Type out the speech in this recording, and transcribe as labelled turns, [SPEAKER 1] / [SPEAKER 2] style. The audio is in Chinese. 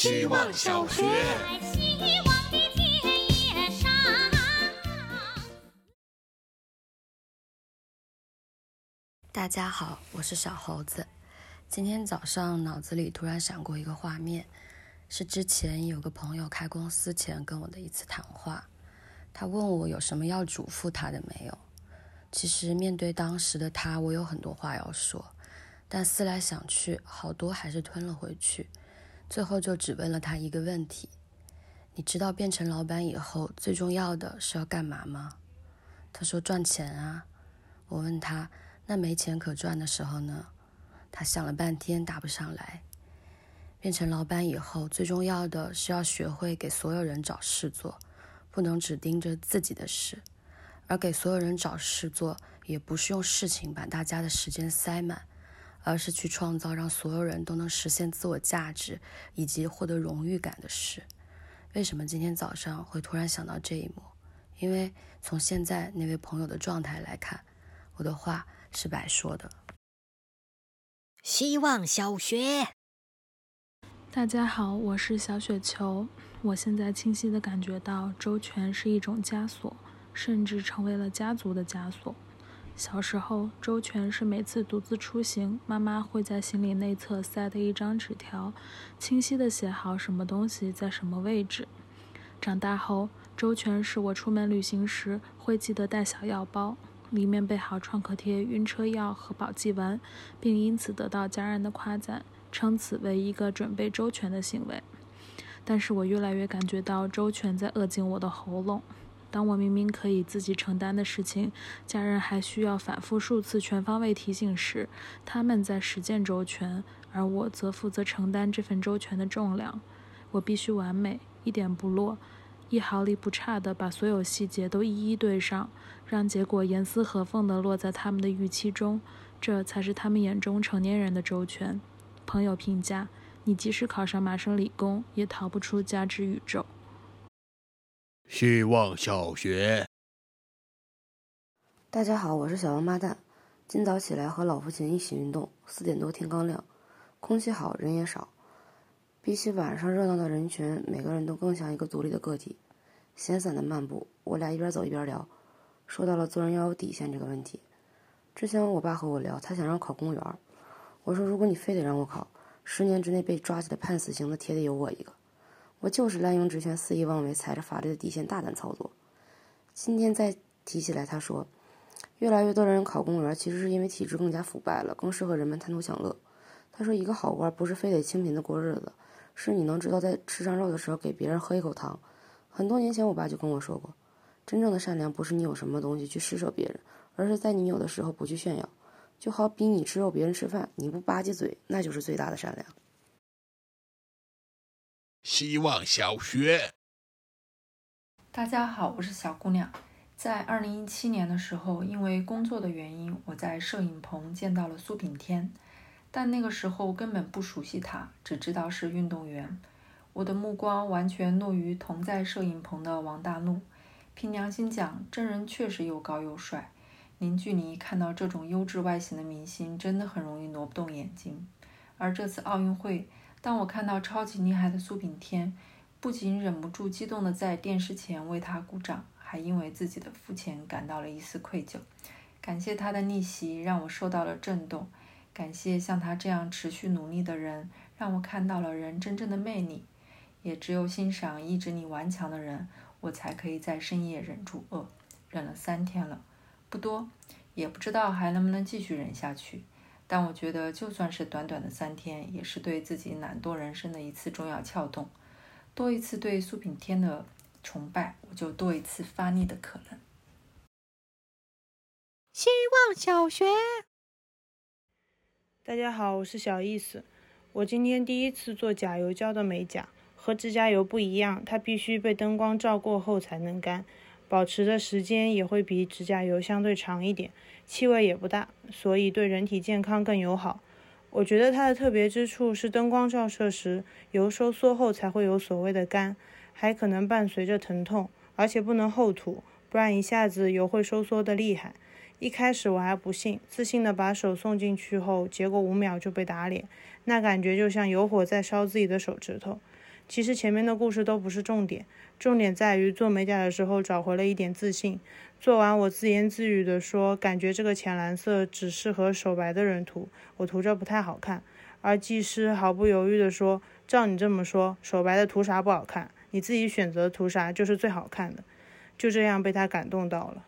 [SPEAKER 1] 希望小学。
[SPEAKER 2] 大家好，我是小猴子。今天早上脑子里突然闪过一个画面，是之前有个朋友开公司前跟我的一次谈话。他问我有什么要嘱咐他的没有。其实面对当时的他，我有很多话要说，但思来想去，好多还是吞了回去。最后就只问了他一个问题：你知道变成老板以后最重要的是要干嘛吗？他说赚钱啊。我问他，那没钱可赚的时候呢？他想了半天答不上来。变成老板以后最重要的是要学会给所有人找事做，不能只盯着自己的事。而给所有人找事做，也不是用事情把大家的时间塞满，而是去创造让所有人都能实现自我价值以及获得荣誉感的事。为什么今天早上会突然想到这一幕？因为从现在那位朋友的状态来看，我的话是白说的。
[SPEAKER 3] 希望小学，
[SPEAKER 4] 大家好，我是小雪球。我现在清晰的感觉到，周全是一种枷锁。甚至成为了家族的枷锁。小时候，周全是每次独自出行，妈妈会在行李内侧塞的一张纸条，清晰地写好什么东西在什么位置。长大后，周全是我出门旅行时会记得带小药包，里面备好创可贴、晕车药和保济丸，并因此得到家人的夸赞，称此为一个准备周全的行为。但是我越来越感觉到周全在扼紧我的喉咙。当我明明可以自己承担的事情，家人还需要反复数次全方位提醒时，他们在实践周全，而我则负责承担这份周全的重量。我必须完美，一点不落，一毫厘不差地把所有细节都一一对上，让结果严丝合缝地落在他们的预期中。这才是他们眼中成年人的周全。朋友评价：你即使考上麻省理工，也逃不出加之宇宙。
[SPEAKER 1] 希望小学，
[SPEAKER 2] 大家好，我是小王八蛋。今早起来和老父亲一起运动，四点多天刚亮，空气好，人也少。比起晚上热闹的人群，每个人都更像一个独立的个体，闲散的漫步。我俩一边走一边聊，说到了做人要有底线这个问题。之前我爸和我聊，他想让考公务员，我说如果你非得让我考，十年之内被抓起来判死刑的，铁得有我一个。我就是滥用职权、肆意妄为，踩着法律的底线大胆操作。今天再提起来，他说，越来越多人考公务员，其实是因为体制更加腐败了，更适合人们贪图享乐。他说，一个好官不是非得清贫的过日子，是你能知道在吃上肉的时候给别人喝一口汤。很多年前，我爸就跟我说过，真正的善良不是你有什么东西去施舍别人，而是在你有的时候不去炫耀。就好比你吃肉，别人吃饭，你不吧唧嘴，那就是最大的善良。
[SPEAKER 1] 希望小学，
[SPEAKER 5] 大家好，我是小姑娘。在二零一七年的时候，因为工作的原因，我在摄影棚见到了苏炳添，但那个时候根本不熟悉他，只知道是运动员。我的目光完全落于同在摄影棚的王大陆。凭良心讲，真人确实又高又帅，零距离看到这种优质外形的明星，真的很容易挪不动眼睛。而这次奥运会。当我看到超级厉害的苏炳添，不仅忍不住激动地在电视前为他鼓掌，还因为自己的肤浅感到了一丝愧疚。感谢他的逆袭，让我受到了震动；感谢像他这样持续努力的人，让我看到了人真正的魅力。也只有欣赏意志力顽强的人，我才可以在深夜忍住饿。忍了三天了，不多，也不知道还能不能继续忍下去。但我觉得，就算是短短的三天，也是对自己懒惰人生的一次重要撬动。多一次对苏炳添的崇拜，我就多一次发力的可能。
[SPEAKER 3] 希望小学，
[SPEAKER 6] 大家好，我是小意思。我今天第一次做甲油胶的美甲，和指甲油不一样，它必须被灯光照过后才能干。保持的时间也会比指甲油相对长一点，气味也不大，所以对人体健康更友好。我觉得它的特别之处是灯光照射时，油收缩后才会有所谓的干，还可能伴随着疼痛，而且不能厚涂，不然一下子油会收缩的厉害。一开始我还不信，自信的把手送进去后，结果五秒就被打脸，那感觉就像有火在烧自己的手指头。其实前面的故事都不是重点，重点在于做美甲的时候找回了一点自信。做完，我自言自语地说：“感觉这个浅蓝色只适合手白的人涂，我涂着不太好看。”而技师毫不犹豫地说：“照你这么说，手白的涂啥不好看？你自己选择涂啥就是最好看的。”就这样被他感动到了。